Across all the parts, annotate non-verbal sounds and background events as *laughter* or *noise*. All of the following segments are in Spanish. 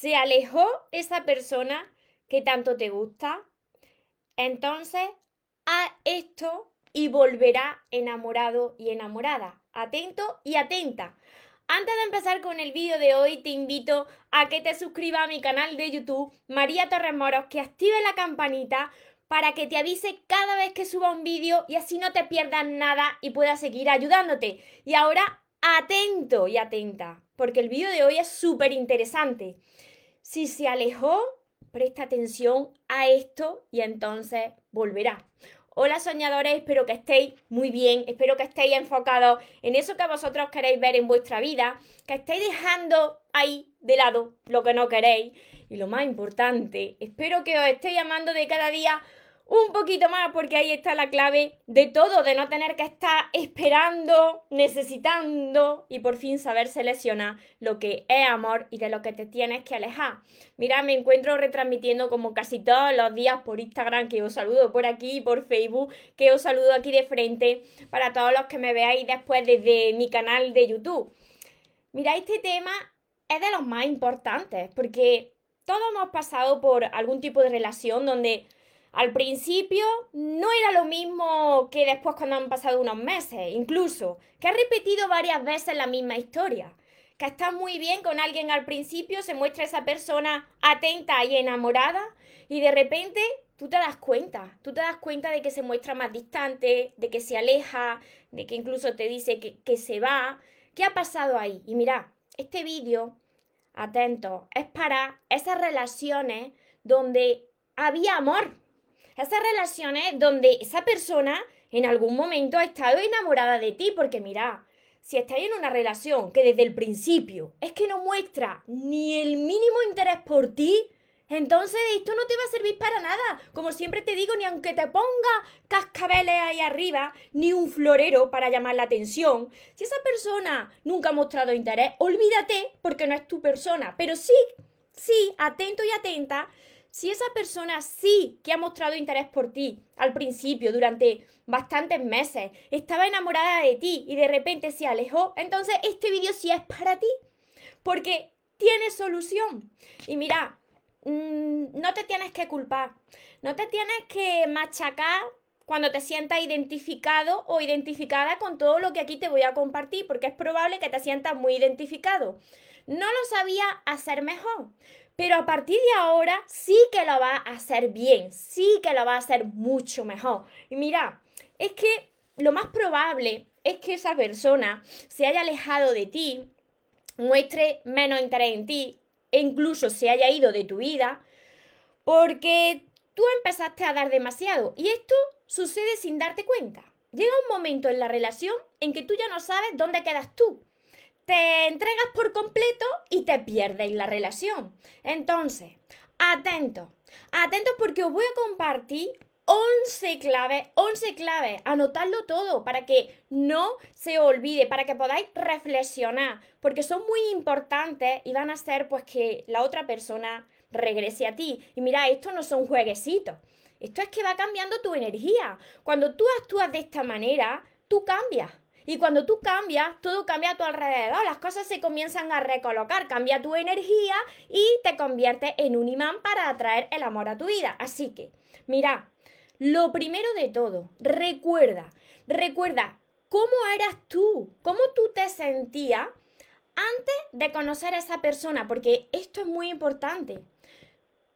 se alejó esa persona que tanto te gusta, entonces a esto y volverá enamorado y enamorada. Atento y atenta. Antes de empezar con el vídeo de hoy, te invito a que te suscribas a mi canal de YouTube, María Torres Moros, que active la campanita para que te avise cada vez que suba un vídeo y así no te pierdas nada y puedas seguir ayudándote. Y ahora, atento y atenta, porque el vídeo de hoy es súper interesante. Si se alejó, presta atención a esto y entonces volverá. Hola soñadores, espero que estéis muy bien, espero que estéis enfocados en eso que vosotros queréis ver en vuestra vida, que estéis dejando ahí de lado lo que no queréis y lo más importante, espero que os estéis amando de cada día un poquito más porque ahí está la clave de todo, de no tener que estar esperando, necesitando y por fin saber seleccionar lo que es amor y de lo que te tienes que alejar. Mira, me encuentro retransmitiendo como casi todos los días por Instagram, que os saludo por aquí, por Facebook, que os saludo aquí de frente para todos los que me veáis después desde mi canal de YouTube. Mira, este tema es de los más importantes porque todos hemos pasado por algún tipo de relación donde al principio no era lo mismo que después cuando han pasado unos meses, incluso, que ha repetido varias veces la misma historia. Que está muy bien con alguien al principio, se muestra esa persona atenta y enamorada y de repente tú te das cuenta, tú te das cuenta de que se muestra más distante, de que se aleja, de que incluso te dice que, se va. ¿Qué ha pasado ahí? Y mira, este vídeo, atento, es para esas relaciones donde había amor, esas relaciones donde esa persona en algún momento ha estado enamorada de ti, porque mira, si estáis en una relación que desde el principio es que no muestra ni el mínimo interés por ti, entonces esto no te va a servir para nada. Como siempre te digo, ni aunque te ponga cascabeles ahí arriba, ni un florero para llamar la atención. Si esa persona nunca ha mostrado interés, olvídate porque no es tu persona. Pero sí, sí, atento y atenta si esa persona sí que ha mostrado interés por ti al principio, durante bastantes meses, estaba enamorada de ti y de repente se alejó, entonces este vídeo sí es para ti, porque tiene solución. Y mira, mm, no te tienes que culpar, no te tienes que machacar cuando te sientas identificado o identificada con todo lo que aquí te voy a compartir, porque es probable que te sientas muy identificado. No lo sabía hacer mejor, pero a partir de ahora sí que lo va a hacer bien, sí que lo va a hacer mucho mejor. Y mira, es que lo más probable es que esa persona se haya alejado de ti, muestre menos interés en ti e incluso se haya ido de tu vida porque tú empezaste a dar demasiado. Y esto sucede sin darte cuenta. Llega un momento en la relación en que tú ya no sabes dónde quedas tú te entregas por completo y te pierdes la relación. Entonces, atento, atento porque os voy a compartir 11 claves, 11 claves, anotadlo todo para que no se olvide, para que podáis reflexionar, porque son muy importantes y van a hacer pues que la otra persona regrese a ti. Y mira, esto no son jueguecitos, esto es que va cambiando tu energía. Cuando tú actúas de esta manera, tú cambias. Y cuando tú cambias, todo cambia a tu alrededor, las cosas se comienzan a recolocar, cambia tu energía y te convierte en un imán para atraer el amor a tu vida. Así que, mira, lo primero de todo, recuerda, recuerda cómo eras tú, cómo tú te sentías antes de conocer a esa persona, porque esto es muy importante.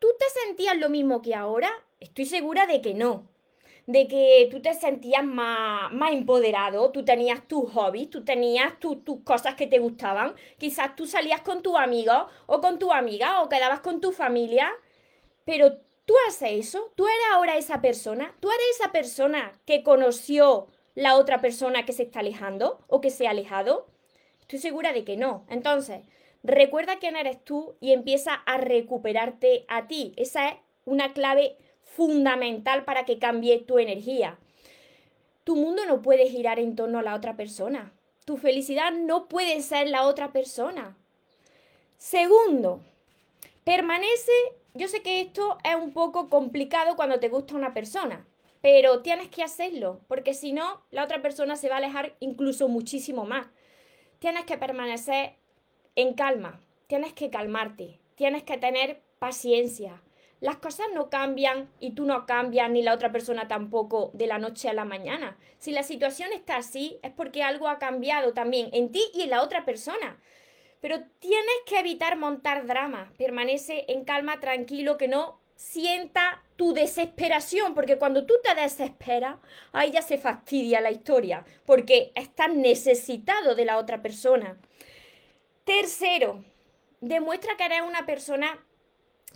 ¿Tú te sentías lo mismo que ahora? Estoy segura de que no de que tú te sentías más, más empoderado, tú tenías tus hobbies, tú tenías tus cosas que te gustaban, quizás tú salías con tu amigo o con tu amiga o quedabas con tu familia, pero tú haces eso, tú eres ahora esa persona, tú eres esa persona que conoció la otra persona que se está alejando o que se ha alejado. Estoy segura de que no. Entonces, recuerda quién eres tú y empieza a recuperarte a ti. Esa es una clave fundamental para que cambie tu energía. Tu mundo no puede girar en torno a la otra persona. Tu felicidad no puede ser la otra persona. Segundo, permanece, yo sé que esto es un poco complicado cuando te gusta una persona, pero tienes que hacerlo, porque si no, la otra persona se va a alejar incluso muchísimo más. Tienes que permanecer en calma, tienes que calmarte, tienes que tener paciencia. Las cosas no cambian y tú no cambias ni la otra persona tampoco de la noche a la mañana. Si la situación está así es porque algo ha cambiado también en ti y en la otra persona. Pero tienes que evitar montar drama. Permanece en calma, tranquilo, que no sienta tu desesperación, porque cuando tú te desesperas, ahí ya se fastidia la historia, porque estás necesitado de la otra persona. Tercero, demuestra que eres una persona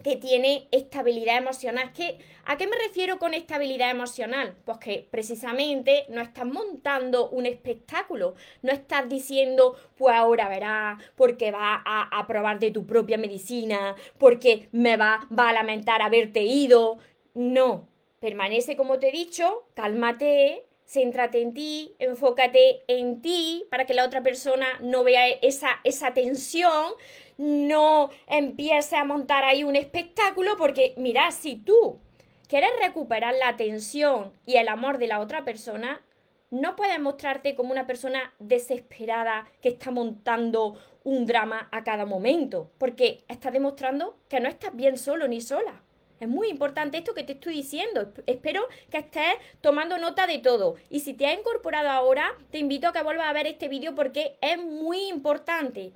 que tiene estabilidad emocional. ¿Qué, ¿A qué me refiero con estabilidad emocional? Pues que precisamente no estás montando un espectáculo, no estás diciendo, pues ahora verás, porque va a, probar de tu propia medicina, porque me va, a lamentar haberte ido. No, permanece como te he dicho, cálmate, céntrate en ti, enfócate en ti para que la otra persona no vea esa tensión, no empiece a montar ahí un espectáculo, porque mira, si tú quieres recuperar la atención y el amor de la otra persona, no puedes mostrarte como una persona desesperada que está montando un drama a cada momento, porque estás demostrando que no estás bien solo ni sola. Es muy importante esto que te estoy diciendo. Espero que estés tomando nota de todo. Y si te has incorporado ahora, te invito a que vuelvas a ver este vídeo porque es muy importante.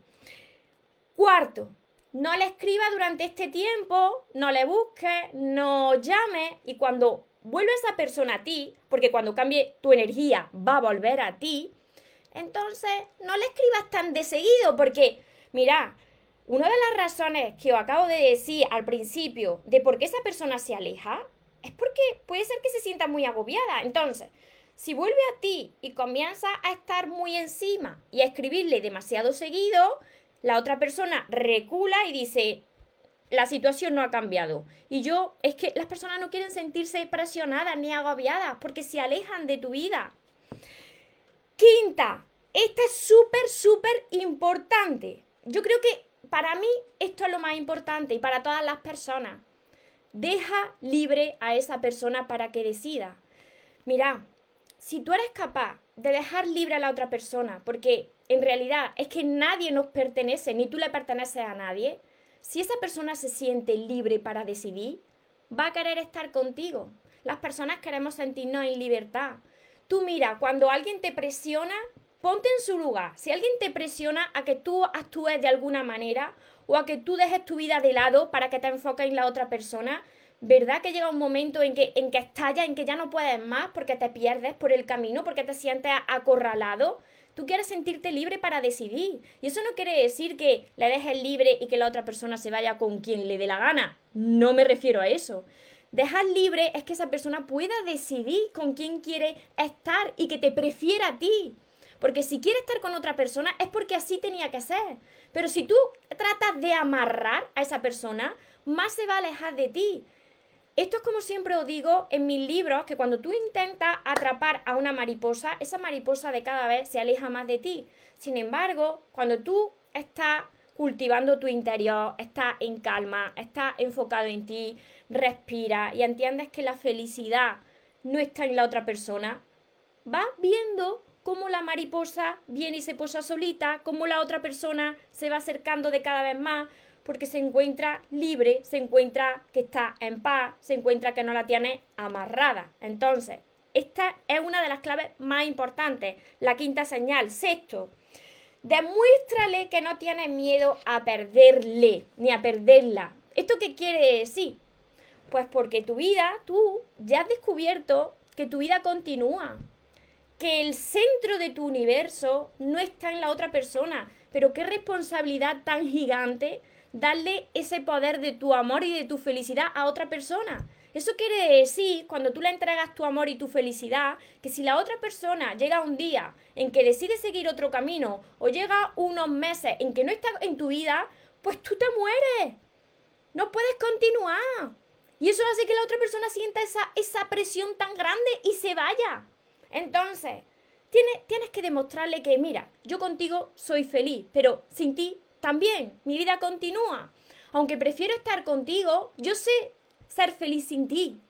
Cuarto, no le escriba durante este tiempo, no le busques, no llame y cuando vuelve esa persona a ti, porque cuando cambie tu energía va a volver a ti, entonces no le escribas tan de seguido porque, mira, una de las razones que os acabo de decir al principio de por qué esa persona se aleja es porque puede ser que se sienta muy agobiada. Entonces, si vuelve a ti y comienza a estar muy encima y a escribirle demasiado seguido, la otra persona recula y dice, la situación no ha cambiado. Y yo, es que las personas no quieren sentirse presionadas ni agobiadas porque se alejan de tu vida. Quinta, esta es súper, súper importante. Yo creo que para mí esto es lo más importante y para todas las personas. Deja libre a esa persona para que decida. Mira, si tú eres capaz de dejar libre a la otra persona, porque en realidad es que nadie nos pertenece, ni tú le perteneces a nadie, si esa persona se siente libre para decidir, va a querer estar contigo. Las personas queremos sentirnos en libertad. Tú mira, cuando alguien te presiona, ponte en su lugar. Si alguien te presiona a que tú actúes de alguna manera o a que tú dejes tu vida de lado para que te enfoques en la otra persona, ¿verdad que llega un momento en que, en que estallas, en que ya no puedes más porque te pierdes por el camino, porque te sientes acorralado? Tú quieres sentirte libre para decidir. Y eso no quiere decir que le dejes libre y que la otra persona se vaya con quien le dé la gana. No me refiero a eso. Dejar libre es que esa persona pueda decidir con quién quiere estar y que te prefiera a ti. Porque si quiere estar con otra persona es porque así tenía que ser. Pero si tú tratas de amarrar a esa persona, más se va a alejar de ti. Esto es como siempre os digo en mis libros, que cuando tú intentas atrapar a una mariposa, esa mariposa de cada vez se aleja más de ti. Sin embargo, cuando tú estás cultivando tu interior, estás en calma, estás enfocado en ti, respira y entiendes que la felicidad no está en la otra persona, vas viendo cómo la mariposa viene y se posa solita, cómo la otra persona se va acercando de cada vez más, porque se encuentra libre, se encuentra que está en paz, se encuentra que no la tiene amarrada. Entonces, esta es una de las claves más importantes. La quinta señal. Sexto, demuéstrale que no tienes miedo a perderle ni a perderla. ¿Esto qué quiere decir? Pues porque tu vida, tú ya has descubierto que tu vida continúa, que el centro de tu universo no está en la otra persona. Pero qué responsabilidad tan gigante darle ese poder de tu amor y de tu felicidad a otra persona. Eso quiere decir, cuando tú le entregas tu amor y tu felicidad, que si la otra persona llega un día en que decide seguir otro camino o llega unos meses en que no está en tu vida, pues tú te mueres. No puedes continuar. Y eso hace que la otra persona sienta esa, esa presión tan grande y se vaya. Entonces, tienes, tienes que demostrarle que, mira, yo contigo soy feliz, pero sin ti también, mi vida continúa. Aunque prefiero estar contigo, yo sé ser feliz sin ti.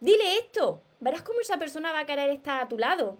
Dile esto, verás cómo esa persona va a querer estar a tu lado.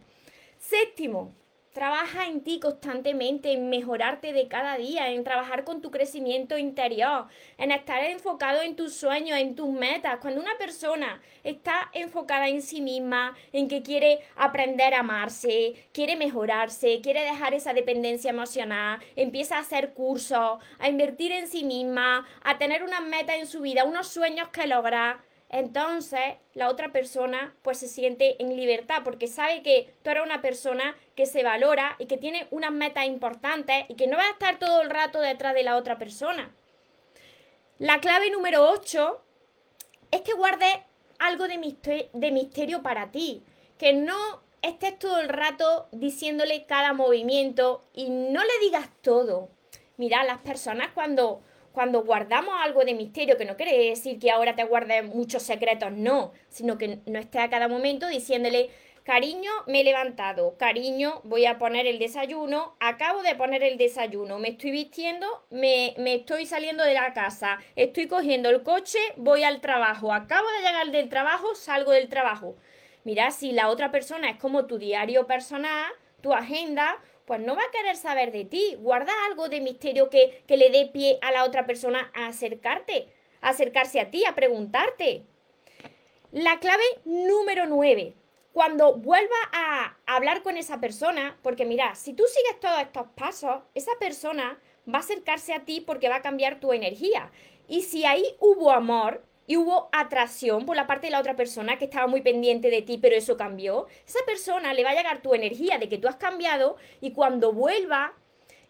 Séptimo, Trabaja en ti constantemente, en mejorarte de cada día, en trabajar con tu crecimiento interior, en estar enfocado en tus sueños, en tus metas. Cuando una persona está enfocada en sí misma, en que quiere aprender a amarse, quiere mejorarse, quiere dejar esa dependencia emocional, empieza a hacer cursos, a invertir en sí misma, a tener unas metas en su vida, unos sueños que lograr, entonces la otra persona pues se siente en libertad porque sabe que tú eres una persona que se valora y que tiene unas metas importantes y que no va a estar todo el rato detrás de la otra persona. La clave número 8 es que guardes algo de, misterio, de misterio para ti, que no estés todo el rato diciéndole cada movimiento y no le digas todo. Mira, las personas cuando cuando guardamos algo de misterio, que no quiere decir que ahora te guardes muchos secretos, no, sino que no esté a cada momento diciéndole, cariño, me he levantado, cariño, voy a poner el desayuno, acabo de poner el desayuno, me estoy vistiendo, me, me estoy saliendo de la casa, estoy cogiendo el coche, voy al trabajo, acabo de llegar del trabajo, salgo del trabajo. Mira, si la otra persona es como tu diario personal, tu agenda, pues no va a querer saber de ti. Guarda algo de misterio que, le dé pie a la otra persona a acercarte, a acercarse a ti, a preguntarte. La clave número 9. Cuando vuelva a hablar con esa persona, porque mira, si tú sigues todos estos pasos, esa persona va a acercarse a ti porque va a cambiar tu energía. Y si ahí hubo amor, y hubo atracción por la parte de la otra persona que estaba muy pendiente de ti, pero eso cambió, esa persona le va a llegar tu energía de que tú has cambiado y cuando vuelva,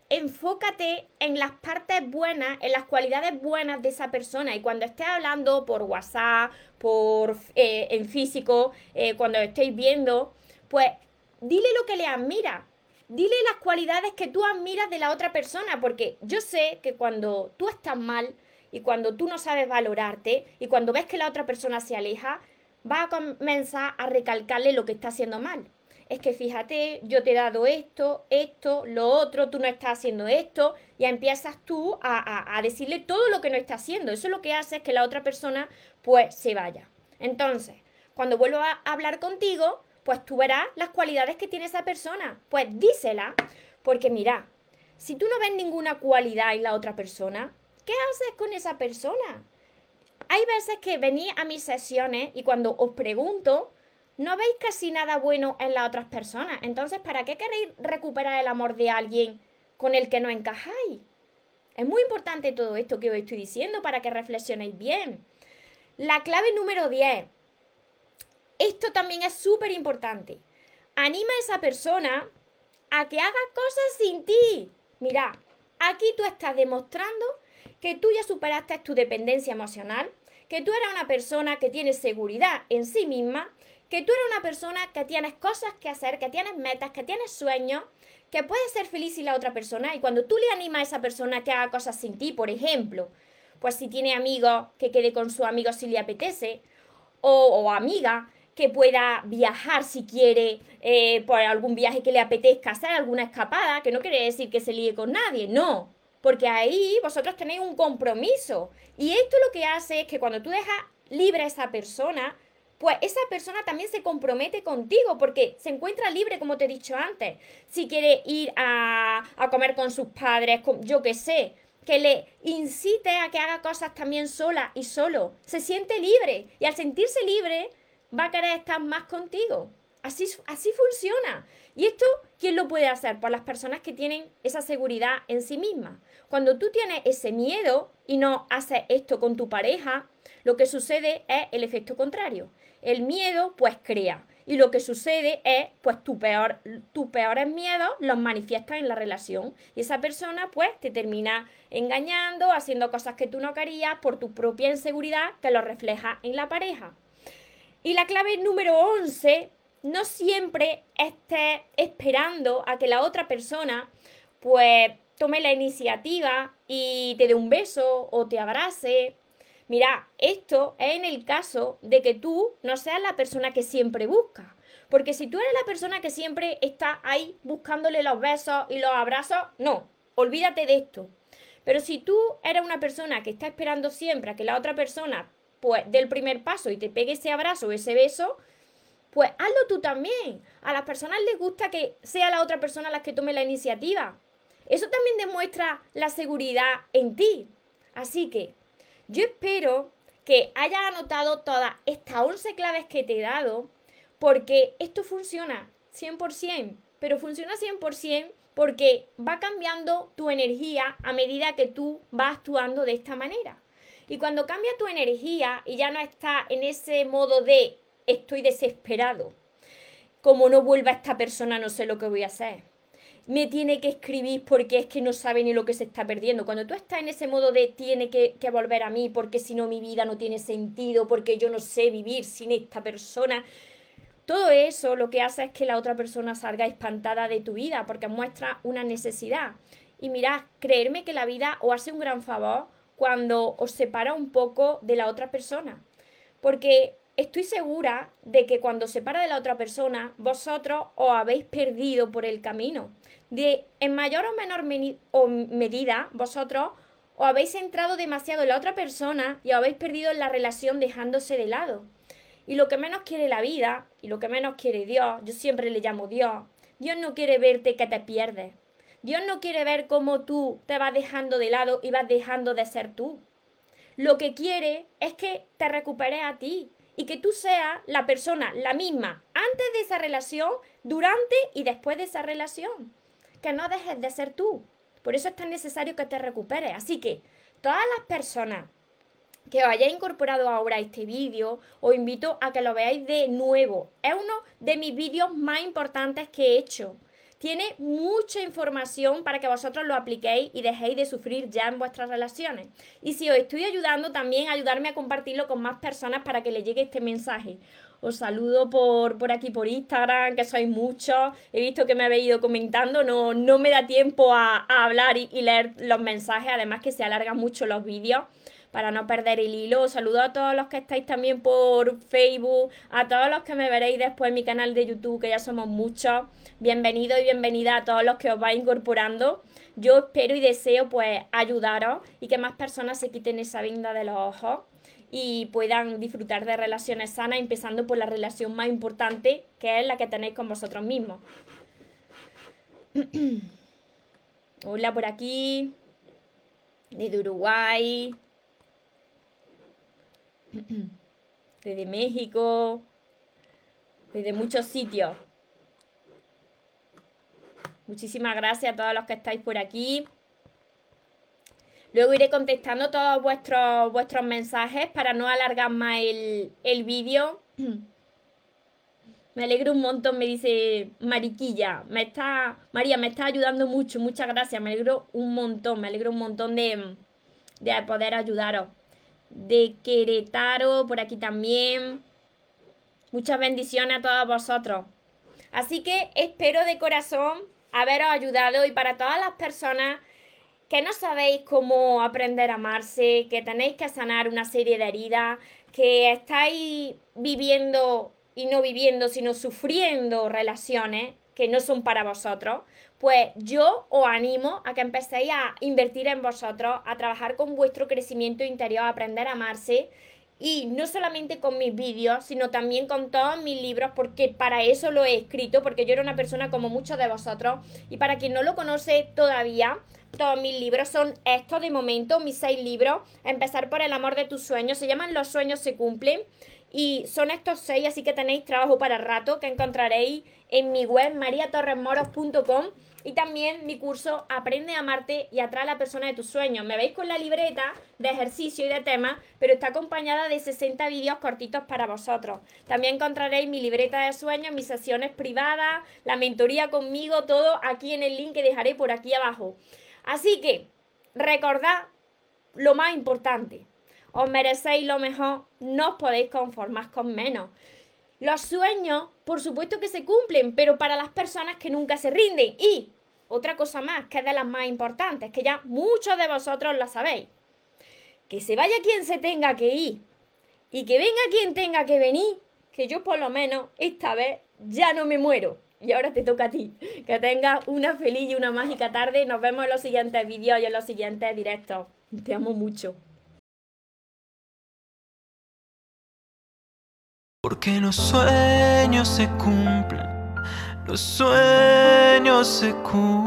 enfócate en las partes buenas, en las cualidades buenas de esa persona y cuando estés hablando por WhatsApp, por eh, en físico, eh, cuando estéis viendo, pues dile lo que le admira. Dile las cualidades que tú admiras de la otra persona, porque yo sé que cuando tú estás mal, y cuando tú no sabes valorarte y cuando ves que la otra persona se aleja, va a comenzar a recalcarle lo que está haciendo mal. Es que fíjate, yo te he dado esto, esto, lo otro, tú no estás haciendo esto, y empiezas tú a, a decirle todo lo que no está haciendo. Eso lo que hace es que la otra persona pues se vaya. Entonces, cuando vuelvo a hablar contigo, pues tú verás las cualidades que tiene esa persona. Pues dísela, porque mira, si tú no ves ninguna cualidad en la otra persona, ¿Qué haces con esa persona? Hay veces que venís a mis sesiones y cuando os pregunto, no veis casi nada bueno en las otras personas. Entonces, ¿para qué queréis recuperar el amor de alguien con el que no encajáis? Es muy importante todo esto que os estoy diciendo para que reflexionéis bien. La clave número 10. Esto también es súper importante. Anima a esa persona a que haga cosas sin ti. Mira, aquí tú estás demostrando que tú ya superaste tu dependencia emocional, que tú eres una persona que tiene seguridad en sí misma, que tú eres una persona que tienes cosas que hacer, que tienes metas, que tienes sueños, que puedes ser feliz sin la otra persona. Y cuando tú le animas a esa persona que haga cosas sin ti, por ejemplo, pues si tiene amigos, que quede con su amigo si le apetece, o, amiga, que pueda viajar si quiere eh, por algún viaje que le apetezca hacer, alguna escapada, que no quiere decir que se líe con nadie, no porque ahí vosotros tenéis un compromiso. Y esto lo que hace es que cuando tú dejas libre a esa persona, pues esa persona también se compromete contigo porque se encuentra libre, como te he dicho antes. Si quiere ir a, comer con sus padres, yo qué sé, que le incite a que haga cosas también sola y solo. Se siente libre y al sentirse libre va a querer estar más contigo. Así, así funciona. ¿Y esto quién lo puede hacer? Por las personas que tienen esa seguridad en sí mismas. Cuando tú tienes ese miedo y no haces esto con tu pareja, lo que sucede es el efecto contrario. El miedo pues crea y lo que sucede es pues tu peor, tus peores miedos los manifiestas en la relación y esa persona pues te termina engañando, haciendo cosas que tú no querías por tu propia inseguridad que lo refleja en la pareja. Y la clave número 11, no siempre estés esperando a que la otra persona pues tome la iniciativa y te dé un beso o te abrace. Mira, esto es en el caso de que tú no seas la persona que siempre busca. Porque si tú eres la persona que siempre está ahí buscándole los besos y los abrazos, no, olvídate de esto. Pero si tú eres una persona que está esperando siempre a que la otra persona pues dé el primer paso y te pegue ese abrazo o ese beso, pues hazlo tú también. A las personas les gusta que sea la otra persona la que tome la iniciativa. Eso también demuestra la seguridad en ti. Así que yo espero que hayas anotado todas estas 11 claves que te he dado, porque esto funciona 100%, pero funciona 100% porque va cambiando tu energía a medida que tú vas actuando de esta manera. Y cuando cambia tu energía y ya no está en ese modo de estoy desesperado, como no vuelva esta persona no sé lo que voy a hacer me tiene que escribir porque es que no sabe ni lo que se está perdiendo. Cuando tú estás en ese modo de tiene que, volver a mí porque si no mi vida no tiene sentido, porque yo no sé vivir sin esta persona, todo eso lo que hace es que la otra persona salga espantada de tu vida porque muestra una necesidad. Y mirad, creerme que la vida os hace un gran favor cuando os separa un poco de la otra persona. Porque estoy segura de que cuando se separa de la otra persona, vosotros os habéis perdido por el camino de en mayor o menor medida vosotros os habéis centrado demasiado en la otra persona y os habéis perdido en la relación dejándose de lado. Y lo que menos quiere la vida y lo que menos quiere Dios, yo siempre le llamo Dios, Dios no quiere verte que te pierdes. Dios no quiere ver cómo tú te vas dejando de lado y vas dejando de ser tú. Lo que quiere es que te recuperes a ti y que tú seas la persona, la misma, antes de esa relación, durante y después de esa relación que no dejes de ser tú. Por eso es tan necesario que te recuperes. Así que todas las personas que os hayáis incorporado ahora a este vídeo, os invito a que lo veáis de nuevo. Es uno de mis vídeos más importantes que he hecho. Tiene mucha información para que vosotros lo apliquéis y dejéis de sufrir ya en vuestras relaciones. Y si os estoy ayudando, también ayudarme a compartirlo con más personas para que le llegue este mensaje. Os saludo por, por aquí por Instagram, que sois muchos. He visto que me habéis ido comentando. No, no me da tiempo a, hablar y, leer los mensajes. Además que se alargan mucho los vídeos para no perder el hilo. Saludo a todos los que estáis también por Facebook, a todos los que me veréis después en mi canal de YouTube, que ya somos muchos. Bienvenido y bienvenida a todos los que os vais incorporando. Yo espero y deseo pues ayudaros y que más personas se quiten esa venda de los ojos y puedan disfrutar de relaciones sanas, empezando por la relación más importante, que es la que tenéis con vosotros mismos. *clears throat* Hola por aquí, desde Uruguay, *clears throat* desde México, desde muchos sitios. Muchísimas gracias a todos los que estáis por aquí. Luego iré contestando todos vuestros, vuestros mensajes para no alargar más el, el vídeo. *clears throat* Me alegro un montón, me dice Mariquilla. Me está, María, me está ayudando mucho, muchas gracias. Me alegro un montón, me alegro un montón de, de poder ayudaros. De Querétaro, por aquí también. Muchas bendiciones a todos vosotros. Así que espero de corazón haberos ayudado y para todas las personas que no sabéis cómo aprender a amarse, que tenéis que sanar una serie de heridas, que estáis viviendo y no viviendo, sino sufriendo relaciones que no son para vosotros, pues yo os animo a que empecéis a invertir en vosotros, a trabajar con vuestro crecimiento interior, a aprender a amarse y no solamente con mis vídeos, sino también con todos mis libros, porque para eso lo he escrito, porque yo era una persona como muchos de vosotros y para quien no lo conoce todavía, todos mis libros son estos de momento, mis seis libros. Empezar por el amor de tus sueños. Se llaman Los sueños se cumplen. Y son estos seis, así que tenéis trabajo para rato que encontraréis en mi web mariatorresmoros.com y también mi curso Aprende a amarte y atrae a la persona de tus sueños. Me veis con la libreta de ejercicio y de temas, pero está acompañada de 60 vídeos cortitos para vosotros. También encontraréis mi libreta de sueños, mis sesiones privadas, la mentoría conmigo, todo aquí en el link que dejaré por aquí abajo. Así que, recordad lo más importante. Os merecéis lo mejor, no os podéis conformar con menos. Los sueños, por supuesto que se cumplen, pero para las personas que nunca se rinden. Y otra cosa más, que es de las más importantes, que ya muchos de vosotros la sabéis. Que se vaya quien se tenga que ir y que venga quien tenga que venir, que yo por lo menos esta vez ya no me muero. Y ahora te toca a ti. Que tengas una feliz y una mágica tarde. Nos vemos en los siguientes vídeos y en los siguientes directos. Te amo mucho. Que los sueños se cumplen, los sueños se cumplen.